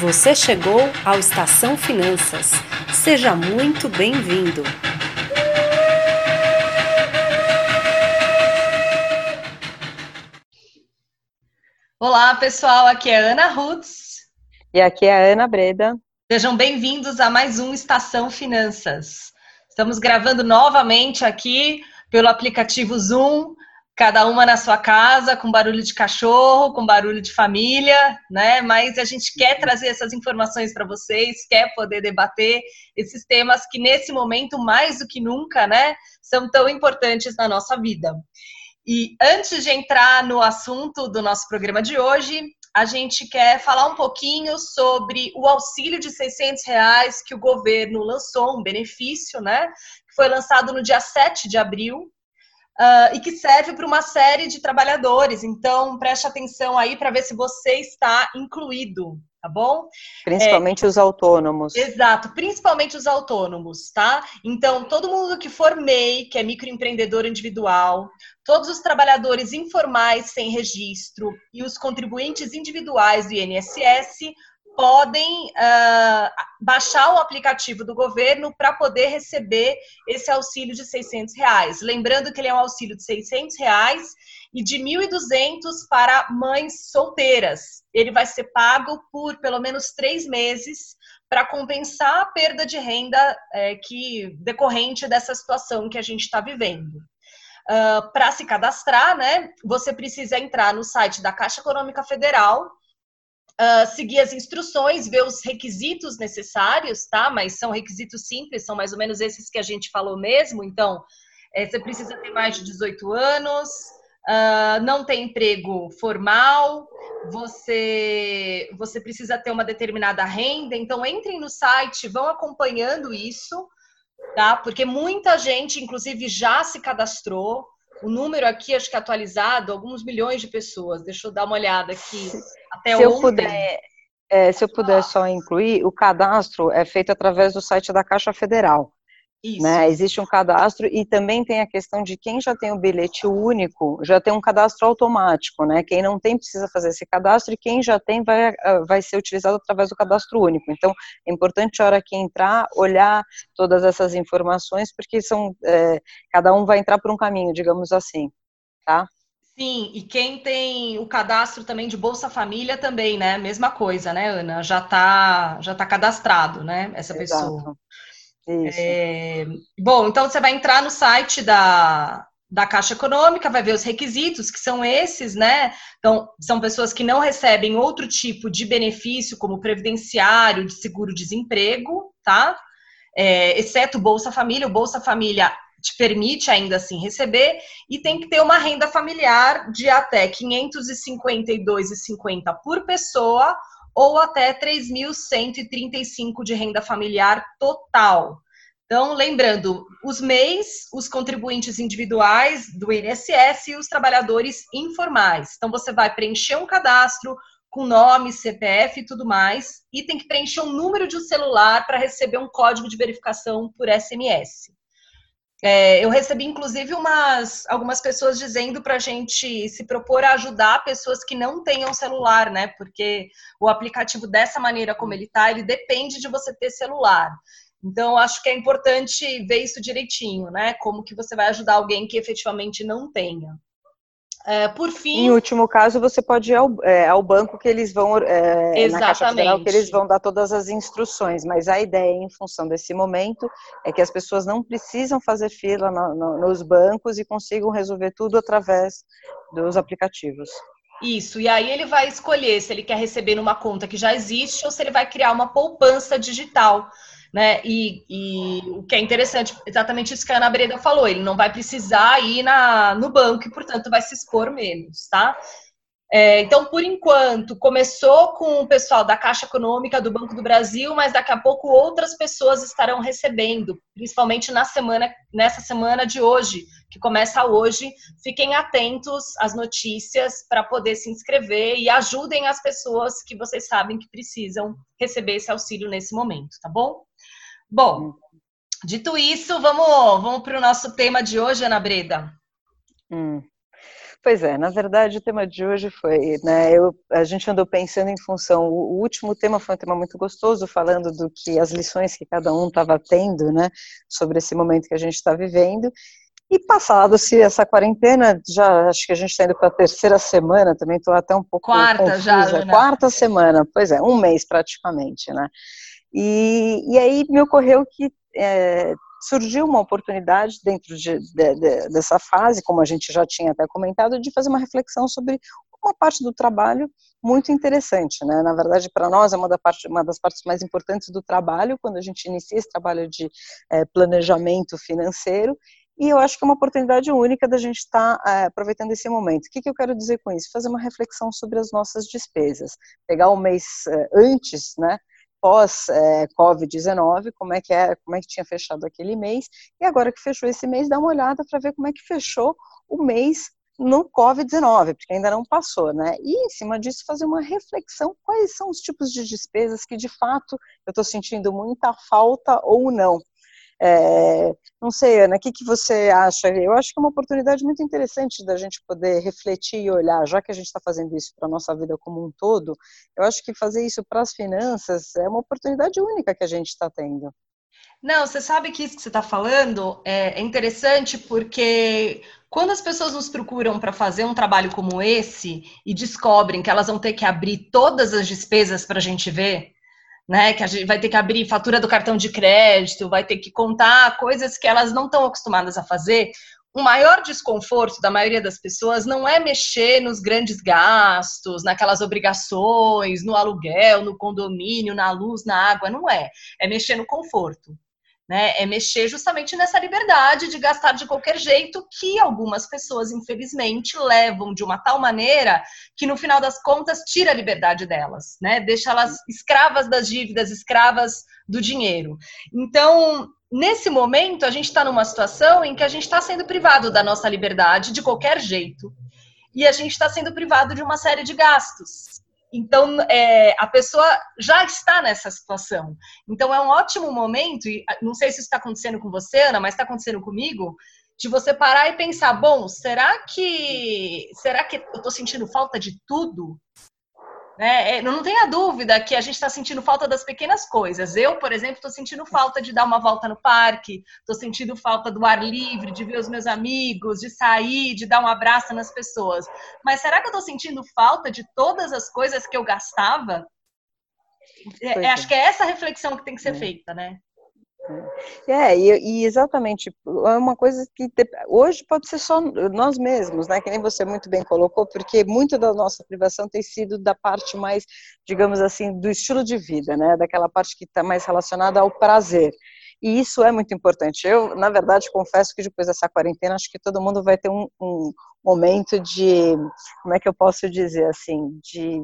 Você chegou ao Estação Finanças. Seja muito bem-vindo. Olá, pessoal. Aqui é Ana Rutz. E aqui é a Ana Breda. Sejam bem-vindos a mais um Estação Finanças. Estamos gravando novamente aqui pelo aplicativo Zoom, cada uma na sua casa, com barulho de cachorro, com barulho de família, né? Mas a gente quer trazer essas informações para vocês, quer poder debater esses temas que nesse momento mais do que nunca, né, são tão importantes na nossa vida. E antes de entrar no assunto do nosso programa de hoje, a gente quer falar um pouquinho sobre o auxílio de 600 reais que o governo lançou, um benefício, né? Que foi lançado no dia 7 de abril uh, e que serve para uma série de trabalhadores. Então, preste atenção aí para ver se você está incluído, tá bom? Principalmente é, os autônomos. Exato, principalmente os autônomos, tá? Então, todo mundo que for MEI, que é microempreendedor individual, todos os trabalhadores informais sem registro e os contribuintes individuais do INSS podem uh, baixar o aplicativo do governo para poder receber esse auxílio de 600 reais. Lembrando que ele é um auxílio de 600 reais e de 1.200 para mães solteiras. Ele vai ser pago por pelo menos três meses para compensar a perda de renda é, que decorrente dessa situação que a gente está vivendo. Uh, para se cadastrar, né, você precisa entrar no site da Caixa Econômica Federal, uh, seguir as instruções, ver os requisitos necessários, tá? Mas são requisitos simples, são mais ou menos esses que a gente falou mesmo. Então, é, você precisa ter mais de 18 anos, uh, não tem emprego formal, você, você precisa ter uma determinada renda. Então, entrem no site, vão acompanhando isso tá? Porque muita gente, inclusive, já se cadastrou. O número aqui, acho que atualizado, alguns milhões de pessoas. Deixa eu dar uma olhada aqui. Até se eu puder, é, se eu puder só incluir, o cadastro é feito através do site da Caixa Federal. Né? Existe um cadastro e também tem a questão de quem já tem o bilhete único, já tem um cadastro automático, né? Quem não tem precisa fazer esse cadastro e quem já tem vai, ah, vai ser utilizado através do cadastro único. Então, é importante a hora que entrar, olhar todas essas informações, porque são, é, cada um vai entrar por um caminho, digamos assim, tá? Sim, e quem tem o cadastro também de Bolsa Família também, né? Mesma coisa, né, Ana? Já está já tá cadastrado, né? Essa Exato. pessoa. É, bom, então você vai entrar no site da, da Caixa Econômica, vai ver os requisitos, que são esses, né? Então, são pessoas que não recebem outro tipo de benefício, como previdenciário, de seguro-desemprego, tá? É, exceto Bolsa Família. O Bolsa Família te permite ainda assim receber e tem que ter uma renda familiar de até R$ 552,50 por pessoa ou até 3.135 de renda familiar total. Então, lembrando, os MEIs, os contribuintes individuais do INSS e os trabalhadores informais. Então, você vai preencher um cadastro com nome, CPF e tudo mais, e tem que preencher um número de celular para receber um código de verificação por SMS. É, eu recebi, inclusive, umas, algumas pessoas dizendo para a gente se propor a ajudar pessoas que não tenham celular, né? Porque o aplicativo, dessa maneira como ele está, ele depende de você ter celular. Então, acho que é importante ver isso direitinho, né? Como que você vai ajudar alguém que efetivamente não tenha. É, por fim. Em último caso, você pode ir ao, é, ao banco que eles vão. É, na Caixa Federal, que eles vão dar todas as instruções. Mas a ideia, em função desse momento, é que as pessoas não precisam fazer fila no, no, nos bancos e consigam resolver tudo através dos aplicativos. Isso, e aí ele vai escolher se ele quer receber numa conta que já existe ou se ele vai criar uma poupança digital né? E, e, o que é interessante, exatamente isso que a Ana Breda falou, ele não vai precisar ir na, no banco e, portanto, vai se expor menos, tá? É, então, por enquanto, começou com o pessoal da Caixa Econômica do Banco do Brasil, mas daqui a pouco outras pessoas estarão recebendo, principalmente na semana, nessa semana de hoje, que começa hoje. Fiquem atentos às notícias para poder se inscrever e ajudem as pessoas que vocês sabem que precisam receber esse auxílio nesse momento, tá bom? Bom, dito isso, vamos, vamos para o nosso tema de hoje, Ana Breda. Hum. Pois é, na verdade o tema de hoje foi, né, eu, a gente andou pensando em função, o, último tema foi um tema muito gostoso, falando do que as lições que cada um estava tendo, né, sobre esse momento que a gente está vivendo, e passado-se essa quarentena, já acho que a gente está indo para a terceira semana, também estou até um pouco Quarta confusa. já, Ana. Quarta semana, pois é, um mês praticamente, né, e, e aí me ocorreu que é, surgiu uma oportunidade dentro de, de, de, dessa fase, como a gente já tinha até comentado, de fazer uma reflexão sobre uma parte do trabalho muito interessante, né? Na verdade, para nós é uma, da parte, uma, das partes mais importantes do trabalho, quando a gente inicia esse trabalho de é, planejamento financeiro, e eu acho que é uma oportunidade única da gente estar tá, é, aproveitando esse momento. O que, que, eu quero dizer com isso? Fazer uma reflexão sobre as nossas despesas. Pegar o mês é, antes, né? Pós é, Covid-19, como é que é, como é que tinha fechado aquele mês, e agora que fechou esse mês, dá uma olhada para ver como é que fechou o mês no Covid-19, porque ainda não passou, né? E em cima disso fazer uma reflexão quais são os tipos de despesas que de fato eu estou sentindo muita falta ou não. É, não sei, Ana, o que, que você acha? Eu acho que é uma oportunidade muito interessante da gente poder refletir e olhar, já que a gente está fazendo isso para a nossa vida como um todo, eu acho que fazer isso para as finanças é uma oportunidade única que a gente está tendo. Não, você sabe que isso que você está falando é, é interessante porque quando as pessoas nos procuram para fazer um trabalho como esse e descobrem que elas vão ter que abrir todas as despesas para a gente ver, né? Que a gente vai ter que abrir fatura do cartão de crédito, vai ter que contar coisas que elas não estão acostumadas a fazer. O maior desconforto da maioria das pessoas não é mexer nos grandes gastos, naquelas obrigações, no aluguel, no condomínio, na luz, na água, não é. É mexer no conforto né? É mexer justamente nessa liberdade de gastar de qualquer jeito que algumas pessoas, infelizmente, levam de uma tal maneira que no final das contas tira a liberdade delas, né? Deixa elas escravas das dívidas, escravas do dinheiro. Então, nesse momento, a gente está numa situação em que a gente está sendo privado da nossa liberdade de qualquer jeito. E a gente está sendo privado de uma série de gastos. Então, é, a pessoa já está nessa situação. Então, é um ótimo momento, e não sei se isso está acontecendo com você, Ana, mas está acontecendo comigo, de você parar e pensar, bom, será que será que eu estou sentindo falta de tudo? Né? É, não tenha dúvida que a gente está sentindo falta das pequenas coisas. Eu, por exemplo, estou sentindo falta de dar uma volta no parque, estou sentindo falta do ar livre, de ver os meus amigos, de sair, de dar um abraço nas pessoas. Mas será que eu estou sentindo falta de todas as coisas que eu gastava? É, é, acho que é essa reflexão que tem que ser é. feita, né? É, e, e, exatamente, é uma coisa que hoje pode ser só nós mesmos, né, que nem você muito bem colocou, porque muito da nossa privação tem sido da parte mais, digamos assim, do estilo de vida, né, daquela parte que está mais relacionada ao prazer. E isso é muito importante. Eu, na verdade, confesso que depois dessa quarentena, acho que todo mundo vai ter um, um momento de, como é que eu posso dizer assim, de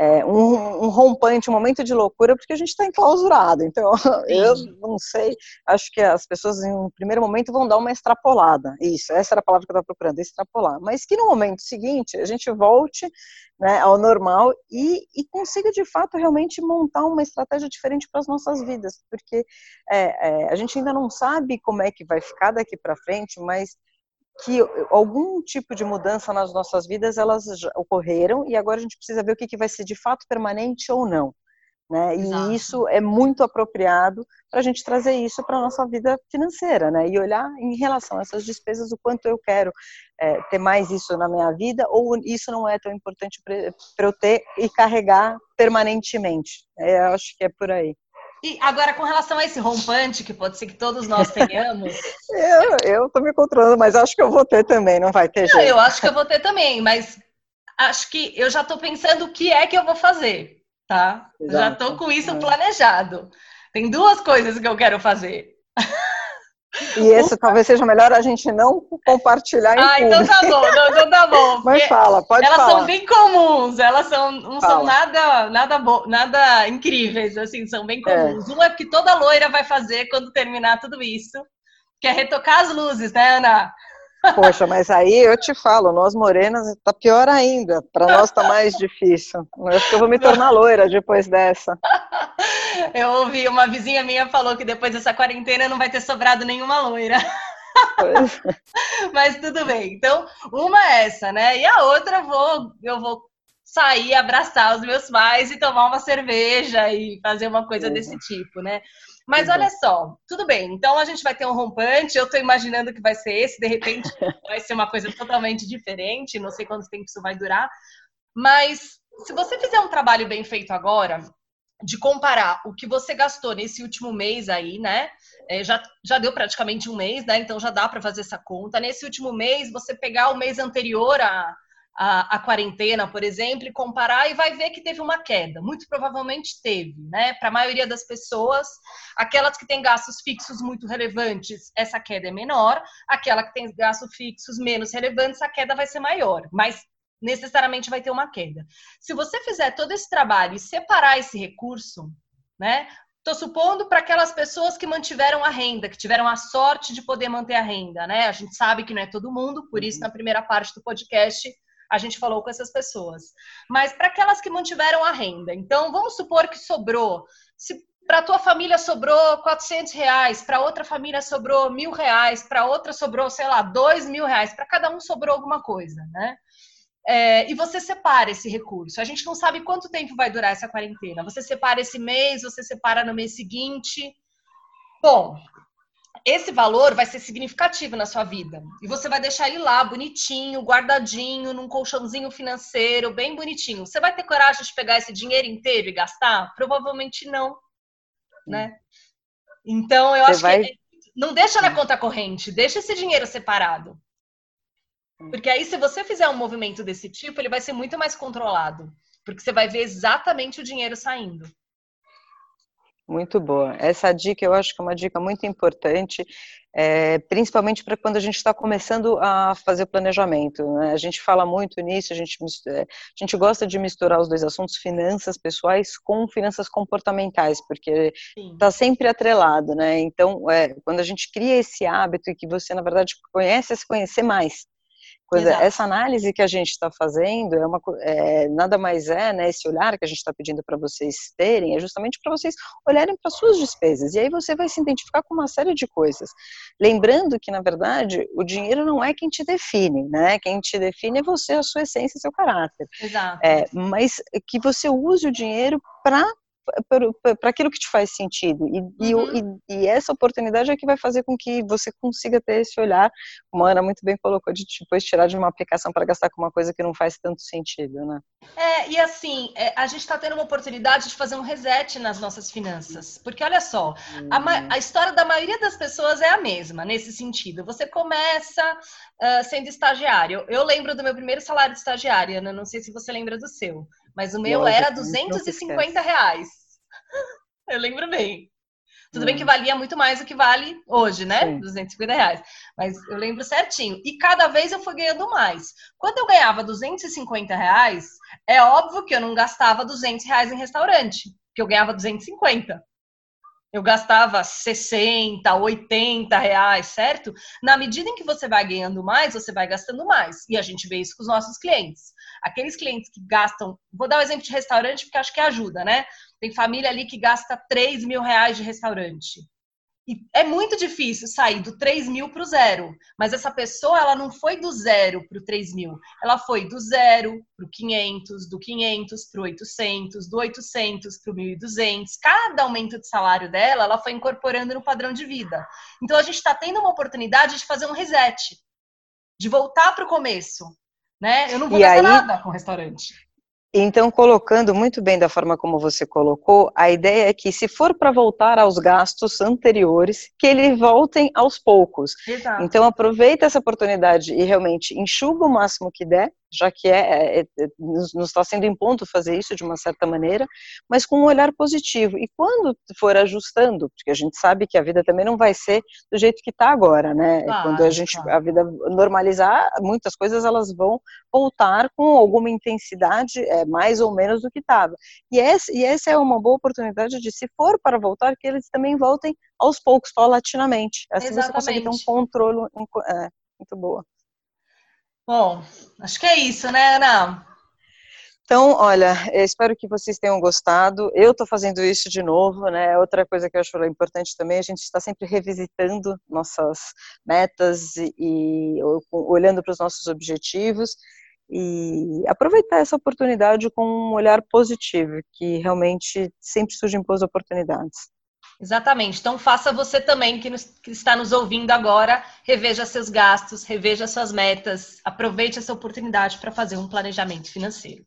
é, um, um, rompante, um momento de loucura, porque a gente está enclausurado. Então, eu não sei, acho que as pessoas em um primeiro momento vão dar uma extrapolada. Isso, essa era a palavra que eu estava procurando, extrapolar. Mas que no momento seguinte a gente volte né, ao normal e, e, consiga de fato realmente montar uma estratégia diferente para as nossas vidas, porque é, é, a gente ainda não sabe como é que vai ficar daqui para frente, mas que algum tipo de mudança nas nossas vidas elas ocorreram e agora a gente precisa ver o que, que vai ser de fato permanente ou não. Né? E isso é muito apropriado para a gente trazer isso para a nossa vida financeira, né? E olhar em relação a essas despesas o quanto eu quero é, ter mais isso na minha vida ou isso não é tão importante para eu ter e carregar permanentemente. É, eu acho que é por aí. E agora, com relação a esse rompante, que pode ser que todos nós tenhamos. eu, eu tô me controlando, mas acho que eu vou ter também, não vai ter não, jeito. Eu acho que eu vou ter também, mas acho que eu já tô pensando o que é que eu vou fazer, tá? Exato. Já tô com isso é. planejado. Tem duas coisas que eu quero fazer. E esse talvez seja melhor a gente não compartilhar em Ah, então tá bom, não, então tá bom. Mas fala, pode elas falar. Elas são bem comuns, elas são, não fala. são nada, nada, bo, nada incríveis, assim, são bem é. comuns. É. Um é que toda loira vai fazer quando terminar tudo isso, que é retocar as luzes, né, Ana? Poxa, mas aí eu te falo, nós morenas tá pior ainda. Para nós tá mais difícil. Eu acho que eu vou me tornar loira depois dessa. Eu ouvi uma vizinha minha falou que depois dessa quarentena não vai ter sobrado nenhuma loira. Mas tudo bem. Então, uma é essa, né? E a outra eu vou, eu vou sair, abraçar os meus pais e tomar uma cerveja e fazer uma coisa uhum. desse tipo, né? Mas uhum. olha só, tudo bem. Então a gente vai ter um rompante. Eu tô imaginando que vai ser esse, de repente vai ser uma coisa totalmente diferente. Não sei quanto tempo isso vai durar. Mas se você fizer um trabalho bem feito agora, de comparar o que você gastou nesse último mês aí, né? É, já, já deu praticamente um mês, né? Então já dá para fazer essa conta. Nesse último mês, você pegar o mês anterior a, a, a, quarentena, por exemplo, e comparar e vai ver que teve uma queda. Muito provavelmente teve, né? Para a maioria das pessoas, aquelas que têm gastos fixos muito relevantes, essa queda é menor. Aquela que tem gastos fixos menos relevantes, a queda vai ser maior. Mas necessariamente vai ter uma queda. Se você fizer todo esse trabalho e separar esse recurso, né? Estou supondo para aquelas pessoas que mantiveram a renda, que tiveram a sorte de poder manter a renda, né? A gente sabe que não é todo mundo, por isso uhum. na primeira parte do podcast a gente falou com essas pessoas. Mas para aquelas que mantiveram a renda, então vamos supor que sobrou, se para tua família sobrou 400 reais, para outra família sobrou mil reais, para outra sobrou, sei lá, dois mil reais, para cada um sobrou alguma coisa, né? É, e você separa esse recurso. A gente não sabe quanto tempo vai durar essa quarentena. Você separa esse mês, você separa no mês seguinte. Bom, esse valor vai ser significativo na sua vida. E você vai deixar ele lá, bonitinho, guardadinho, num colchãozinho financeiro, bem bonitinho. Você vai ter coragem de pegar esse dinheiro inteiro e gastar? Provavelmente não, né? Então, eu você acho vai... que não deixa na conta corrente, deixa esse dinheiro separado. Porque aí, se você fizer um movimento desse tipo, ele vai ser muito mais controlado. Porque você vai ver exatamente o dinheiro saindo. Muito boa. Essa dica eu acho que é uma dica muito importante, é, principalmente para quando a gente está começando a fazer o planejamento. Né? A gente fala muito nisso, a gente, é, a gente gosta de misturar os dois assuntos, finanças pessoais com finanças comportamentais, porque está sempre atrelado, né? Então, é, quando a gente cria esse hábito e que você, na verdade, conhece a se conhecer mais, Coisa, essa análise que a gente está fazendo é, uma, é, nada mais é, né, esse olhar que a gente está pedindo para vocês terem, é justamente para vocês olharem para suas despesas. E aí você vai se identificar com uma série de coisas. Lembrando que, na verdade, o dinheiro não é quem te define, né? Quem te define é você, a sua essência, seu caráter. Exato. É, mas que você use o dinheiro para para aquilo que te faz sentido. E, uhum. e, e, essa oportunidade é que vai fazer com que você consiga ter esse olhar, como a Ana muito bem colocou, de depois tirar de uma aplicação para gastar com uma coisa que não faz tanto sentido, né? É, e assim, é, a gente está tendo uma oportunidade de fazer um reset nas nossas finanças. Porque olha só, uhum. a, a, história da maioria das pessoas é a mesma, nesse sentido. Você começa uh, sendo estagiário. Eu lembro do meu primeiro salário de estagiária, Ana, não sei se você lembra do seu. Mas o meu era 250 reais. Eu lembro bem. Tudo hum. bem que hum. valia muito mais do que vale hoje, né? Sim. 250 reais. Mas eu lembro certinho. E cada vez eu fui ganhando mais. Quando eu ganhava 250 reais, é óbvio que eu não gastava 200 reais em restaurante, porque eu ganhava 250 eu gastava 60, 80 reais, certo? Na medida em que você vai ganhando mais, você vai gastando mais. E a gente vê isso com os nossos clientes. Aqueles clientes que gastam, vou dar o um exemplo de restaurante porque acho que ajuda, né? Tem família ali que gasta 3 mil reais de restaurante. E é muito difícil sair do 3 mil para o zero. Mas essa pessoa, ela não foi do zero para o 3 mil. Ela foi do zero para o 500, do 500 para o 800, do 800 para o 1.200. Cada aumento de salário dela, ela foi incorporando no padrão de vida. Então, a gente está tendo uma oportunidade de fazer um reset. De voltar para o começo. Né? Eu não vou e aí... nada com o restaurante. Então, colocando muito bem da forma como você colocou, a ideia é que se for para voltar aos gastos anteriores, que eles voltem aos poucos. Exato. Então, aproveita essa oportunidade e realmente enxuga o máximo que der, já que é, é, é nos está sendo imposto fazer isso de uma certa maneira, mas com um olhar positivo. E quando for ajustando, porque a gente sabe que a vida também não vai ser do jeito que está agora, né? Claro, quando a gente claro. a vida normalizar, muitas coisas elas vão voltar com alguma intensidade é, mais ou menos do que estava. E, essa, e essa é uma boa oportunidade de, se for para voltar, que eles também voltem aos poucos, paulatinamente. Assim Exatamente. você consegue ter um controle é, muito boa. Bom, acho que é isso, né, Ana? Então, olha, espero que vocês tenham gostado. Eu estou fazendo isso de novo, né? Outra coisa que eu acho importante também, a gente está sempre revisitando nossas metas e, e olhando para os nossos objetivos e aproveitar essa oportunidade com um olhar positivo, que realmente sempre surgem boas oportunidades. Exatamente. Então faça você também que, nos, que, está nos ouvindo agora, reveja seus gastos, reveja suas metas, aproveite essa oportunidade para fazer um planejamento financeiro.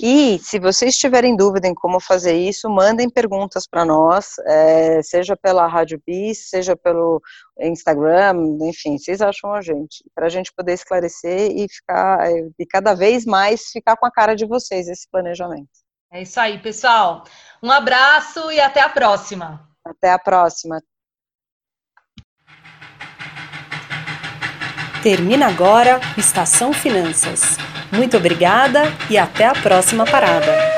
E se vocês tiverem dúvida em como fazer isso, mandem perguntas para nós, é, seja pela Rádio Bis, seja pelo Instagram, enfim, vocês acham a gente, para a gente poder esclarecer e ficar é, e cada vez mais ficar com a cara de vocês esse planejamento. É isso aí, pessoal. Um abraço e até a próxima. Até a próxima. Termina agora Estação Finanças. Muito obrigada e até a próxima parada.